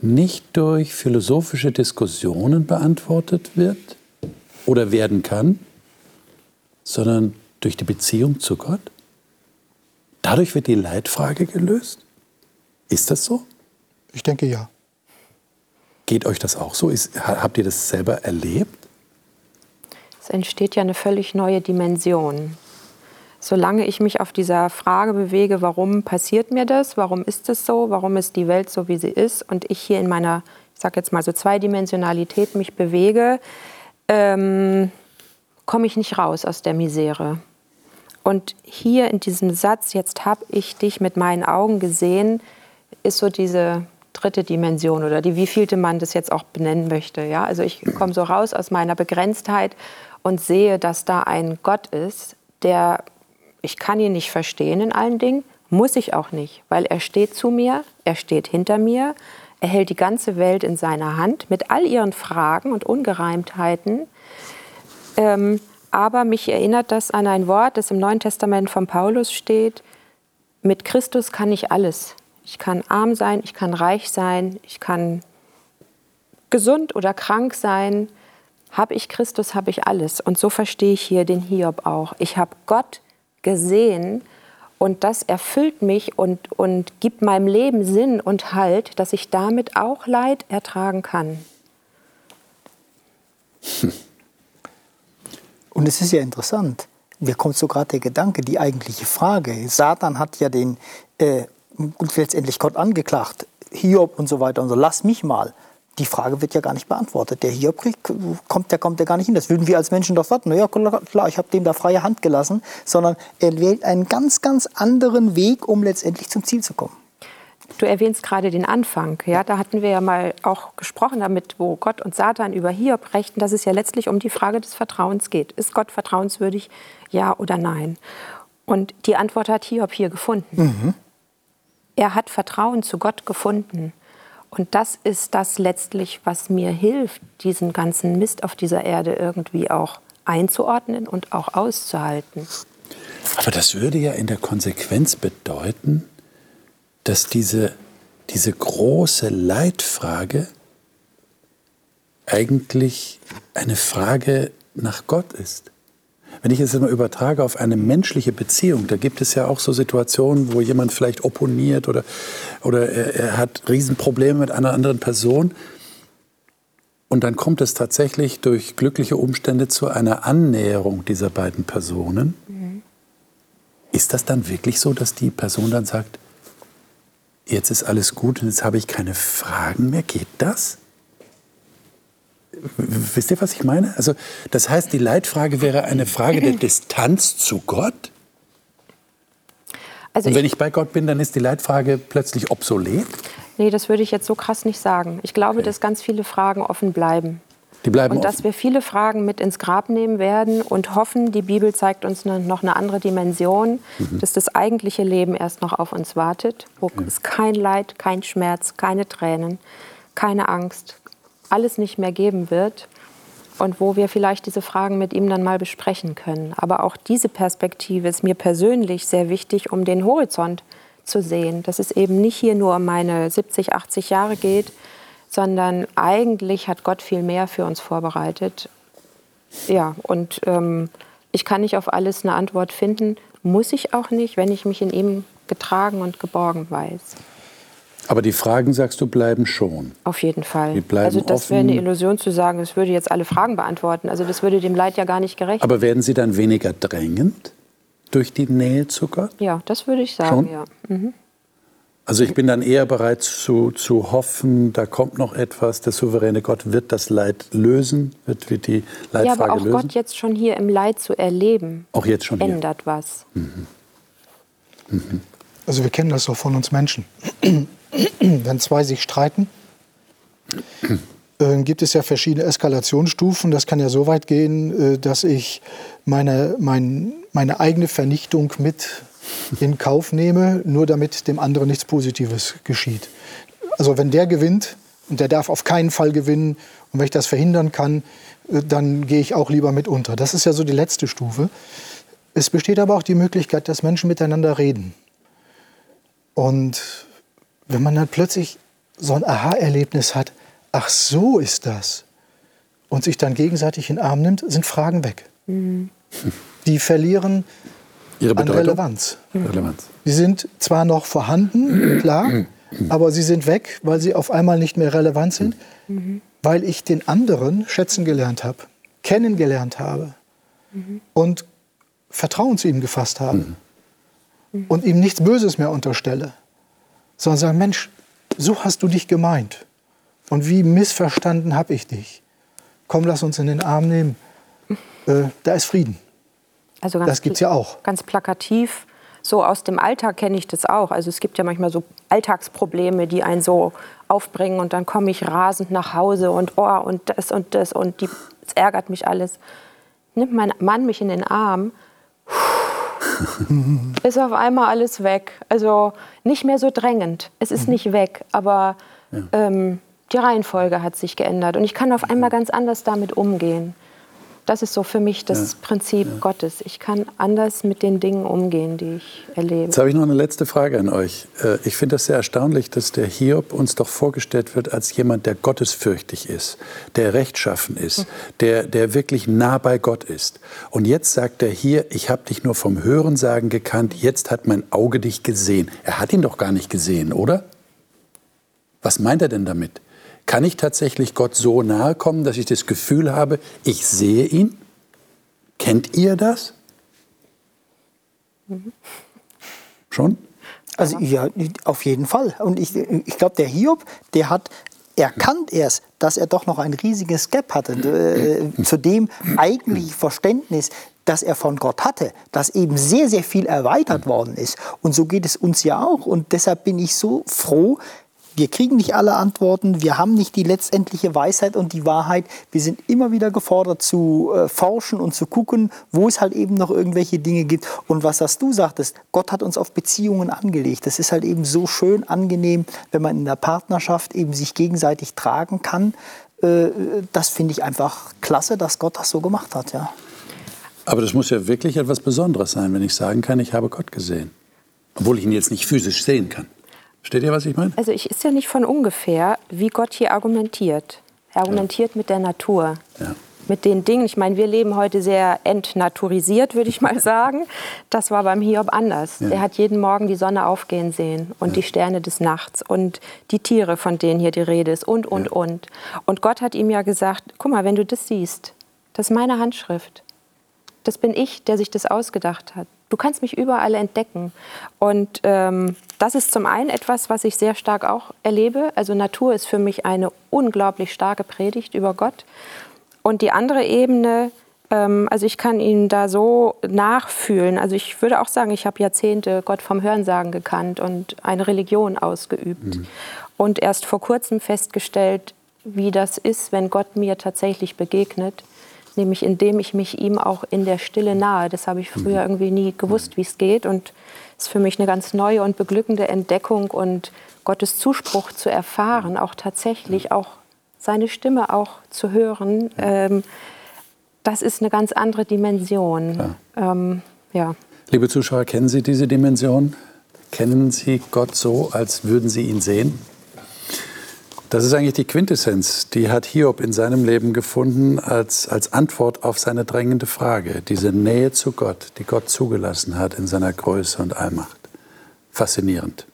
nicht durch philosophische Diskussionen beantwortet wird oder werden kann, sondern durch die Beziehung zu Gott? Dadurch wird die Leitfrage gelöst? Ist das so? Ich denke ja. Geht euch das auch so? Ist, habt ihr das selber erlebt? Es entsteht ja eine völlig neue Dimension. Solange ich mich auf dieser Frage bewege, warum passiert mir das, warum ist es so, warum ist die Welt so, wie sie ist, und ich hier in meiner, ich sage jetzt mal so Zweidimensionalität mich bewege, ähm, komme ich nicht raus aus der Misere. Und hier in diesem Satz, jetzt habe ich dich mit meinen Augen gesehen, ist so diese dritte Dimension oder die wievielte man das jetzt auch benennen möchte. Ja? Also ich komme so raus aus meiner Begrenztheit und sehe, dass da ein Gott ist, der, ich kann ihn nicht verstehen in allen Dingen, muss ich auch nicht, weil er steht zu mir, er steht hinter mir, er hält die ganze Welt in seiner Hand mit all ihren Fragen und Ungereimtheiten. Ähm, aber mich erinnert das an ein Wort, das im Neuen Testament von Paulus steht. Mit Christus kann ich alles. Ich kann arm sein, ich kann reich sein, ich kann gesund oder krank sein. Habe ich Christus, habe ich alles. Und so verstehe ich hier den Hiob auch. Ich habe Gott gesehen und das erfüllt mich und, und gibt meinem Leben Sinn und Halt, dass ich damit auch Leid ertragen kann. Hm. Und es ist ja interessant. Mir kommt so gerade der Gedanke, die eigentliche Frage. Satan hat ja den äh, letztendlich Gott angeklagt, Hiob und so weiter und so. Lass mich mal. Die Frage wird ja gar nicht beantwortet. Der Hiob kommt, der kommt ja gar nicht hin. Das würden wir als Menschen doch warten. Na ja, klar, ich habe dem da freie Hand gelassen, sondern er wählt einen ganz, ganz anderen Weg, um letztendlich zum Ziel zu kommen. Du erwähnst gerade den Anfang. Ja, da hatten wir ja mal auch gesprochen damit, wo Gott und Satan über Hiob rechten, dass es ja letztlich um die Frage des Vertrauens geht. Ist Gott vertrauenswürdig, ja oder nein? Und die Antwort hat Hiob hier gefunden. Mhm. Er hat Vertrauen zu Gott gefunden. Und das ist das letztlich, was mir hilft, diesen ganzen Mist auf dieser Erde irgendwie auch einzuordnen und auch auszuhalten. Aber das würde ja in der Konsequenz bedeuten, dass diese, diese große Leitfrage eigentlich eine Frage nach Gott ist. Wenn ich es mal übertrage auf eine menschliche Beziehung, da gibt es ja auch so Situationen, wo jemand vielleicht opponiert oder, oder er, er hat Riesenprobleme mit einer anderen Person. Und dann kommt es tatsächlich durch glückliche Umstände zu einer Annäherung dieser beiden Personen. Mhm. Ist das dann wirklich so, dass die Person dann sagt, jetzt ist alles gut und jetzt habe ich keine Fragen mehr. Geht das? Wisst ihr, was ich meine? Also, das heißt, die Leitfrage wäre eine Frage der Distanz zu Gott? Also und wenn ich, ich bei Gott bin, dann ist die Leitfrage plötzlich obsolet? Nee, das würde ich jetzt so krass nicht sagen. Ich glaube, okay. dass ganz viele Fragen offen bleiben. Und dass wir viele Fragen mit ins Grab nehmen werden und hoffen, die Bibel zeigt uns noch eine andere Dimension, mhm. dass das eigentliche Leben erst noch auf uns wartet, wo ja. es kein Leid, kein Schmerz, keine Tränen, keine Angst, alles nicht mehr geben wird und wo wir vielleicht diese Fragen mit ihm dann mal besprechen können. Aber auch diese Perspektive ist mir persönlich sehr wichtig, um den Horizont zu sehen, dass es eben nicht hier nur um meine 70, 80 Jahre geht, sondern eigentlich hat Gott viel mehr für uns vorbereitet. Ja, und ähm, ich kann nicht auf alles eine Antwort finden, muss ich auch nicht, wenn ich mich in ihm getragen und geborgen weiß. Aber die Fragen, sagst du, bleiben schon. Auf jeden Fall. Die bleiben also das wäre eine Illusion zu sagen, es würde jetzt alle Fragen beantworten. Also das würde dem Leid ja gar nicht gerecht. Aber werden sie dann weniger drängend durch die Nähe zu Gott? Ja, das würde ich sagen, schon? ja. Mhm. Also ich bin dann eher bereit zu, zu hoffen, da kommt noch etwas, der souveräne Gott wird das Leid lösen, wird, wird die Leidfrage Ja, aber auch lösen. Gott jetzt schon hier im Leid zu erleben, auch jetzt schon hier. ändert was. Also wir kennen das doch von uns Menschen. Wenn zwei sich streiten, äh, gibt es ja verschiedene Eskalationsstufen. Das kann ja so weit gehen, äh, dass ich meine, mein, meine eigene Vernichtung mit in Kauf nehme, nur damit dem anderen nichts Positives geschieht. Also wenn der gewinnt, und der darf auf keinen Fall gewinnen, und wenn ich das verhindern kann, äh, dann gehe ich auch lieber mit unter. Das ist ja so die letzte Stufe. Es besteht aber auch die Möglichkeit, dass Menschen miteinander reden. Und wenn man dann plötzlich so ein Aha-Erlebnis hat, ach so ist das, und sich dann gegenseitig in den Arm nimmt, sind Fragen weg. Die verlieren Ihre an Bedeutung? Relevanz. Relevanz. Sie sind zwar noch vorhanden, klar, aber sie sind weg, weil sie auf einmal nicht mehr relevant sind, weil ich den anderen schätzen gelernt habe, kennengelernt habe und Vertrauen zu ihm gefasst habe und ihm nichts Böses mehr unterstelle, sondern sagen, Mensch, so hast du dich gemeint und wie missverstanden habe ich dich. Komm, lass uns in den Arm nehmen. Äh, da ist Frieden. Also ganz Das gibt's ja auch. Ganz plakativ. So aus dem Alltag kenne ich das auch. Also es gibt ja manchmal so Alltagsprobleme, die einen so aufbringen und dann komme ich rasend nach Hause und oh und das und das und die, es ärgert mich alles. Nimmt mein Mann mich in den Arm, ist auf einmal alles weg. Also nicht mehr so drängend. Es ist nicht weg, aber ähm, die Reihenfolge hat sich geändert und ich kann auf einmal ganz anders damit umgehen. Das ist so für mich das Prinzip Gottes. Ich kann anders mit den Dingen umgehen, die ich erlebe. Jetzt habe ich noch eine letzte Frage an euch. Äh, Ich finde das sehr erstaunlich, dass der Hiob uns doch vorgestellt wird als jemand, der gottesfürchtig ist, der rechtschaffen ist, der, der wirklich nah bei Gott ist. Und jetzt sagt er hier, ich habe dich nur vom Hörensagen gekannt, jetzt hat mein Auge dich gesehen. Er hat ihn doch gar nicht gesehen, oder? Was meint er denn damit? Kann ich tatsächlich Gott so nahe kommen, dass ich das Gefühl habe, ich sehe ihn? Kennt ihr das? Schon? Also ja, auf jeden Fall. Und ich, ich glaube, der Hiob, der hat erkannt erst, dass er doch noch ein riesiges Gap hatte äh, zu dem eigentlichen Verständnis, das er von Gott hatte, das eben sehr, sehr viel erweitert worden ist. Und so geht es uns ja auch. Und deshalb bin ich so froh, wir kriegen nicht alle Antworten, wir haben nicht die letztendliche Weisheit und die Wahrheit. Wir sind immer wieder gefordert zu äh, forschen und zu gucken, wo es halt eben noch irgendwelche Dinge gibt. Und was das du sagtest, Gott hat uns auf Beziehungen angelegt. Das ist halt eben so schön angenehm, wenn man in der Partnerschaft eben sich gegenseitig tragen kann. Äh, das finde ich einfach klasse, dass Gott das so gemacht hat. Ja. Aber das muss ja wirklich etwas Besonderes sein, wenn ich sagen kann, ich habe Gott gesehen. Obwohl ich ihn jetzt nicht physisch sehen kann. Versteht ihr, was ich meine? Also ich ist ja nicht von ungefähr, wie Gott hier argumentiert. Er argumentiert mit der Natur. Ja. Mit den Dingen. Ich meine, wir leben heute sehr entnaturisiert, würde ich mal sagen. Das war beim Hiob anders. Ja. Er hat jeden Morgen die Sonne aufgehen sehen und die Sterne des Nachts und die Tiere, von denen hier die Rede ist und, und, und. Und Gott hat ihm ja gesagt, guck mal, wenn du das siehst, das ist meine Handschrift. Das bin ich, der sich das ausgedacht hat. Du kannst mich überall entdecken. Und ähm, das ist zum einen etwas, was ich sehr stark auch erlebe. Also Natur ist für mich eine unglaublich starke Predigt über Gott. Und die andere Ebene, ähm, also ich kann ihn da so nachfühlen. Also ich würde auch sagen, ich habe Jahrzehnte Gott vom Hörensagen gekannt und eine Religion ausgeübt. Und erst vor kurzem festgestellt, wie das ist, wenn Gott mir tatsächlich begegnet nämlich indem ich mich ihm auch in der Stille nahe. Das habe ich früher irgendwie nie gewusst, wie es geht und es ist für mich eine ganz neue und beglückende Entdeckung und Gottes Zuspruch zu erfahren, auch tatsächlich auch seine Stimme auch zu hören. Ähm, das ist eine ganz andere Dimension. Ähm, ja. Liebe Zuschauer, kennen Sie diese Dimension? Kennen Sie Gott so, als würden Sie ihn sehen? Das ist eigentlich die Quintessenz. Die hat Hiob in seinem Leben gefunden als, als Antwort auf seine drängende Frage. Diese Nähe zu Gott, die Gott zugelassen hat in seiner Größe und Allmacht. Faszinierend.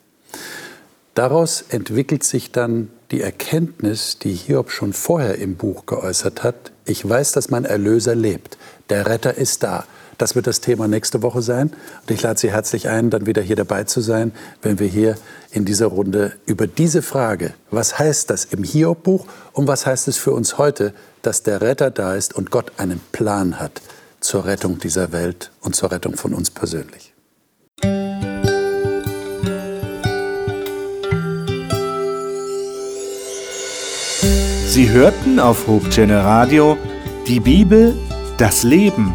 Daraus entwickelt sich dann die Erkenntnis, die Hiob schon vorher im Buch geäußert hat. Ich weiß, dass mein Erlöser lebt. Der Retter ist da. Das wird das Thema nächste Woche sein. Und ich lade Sie herzlich ein, dann wieder hier dabei zu sein, wenn wir hier in dieser Runde über diese Frage, was heißt das im Hiob-Buch und was heißt es für uns heute, dass der Retter da ist und Gott einen Plan hat zur Rettung dieser Welt und zur Rettung von uns persönlich. Sie hörten auf Hochchannel Radio die Bibel, das Leben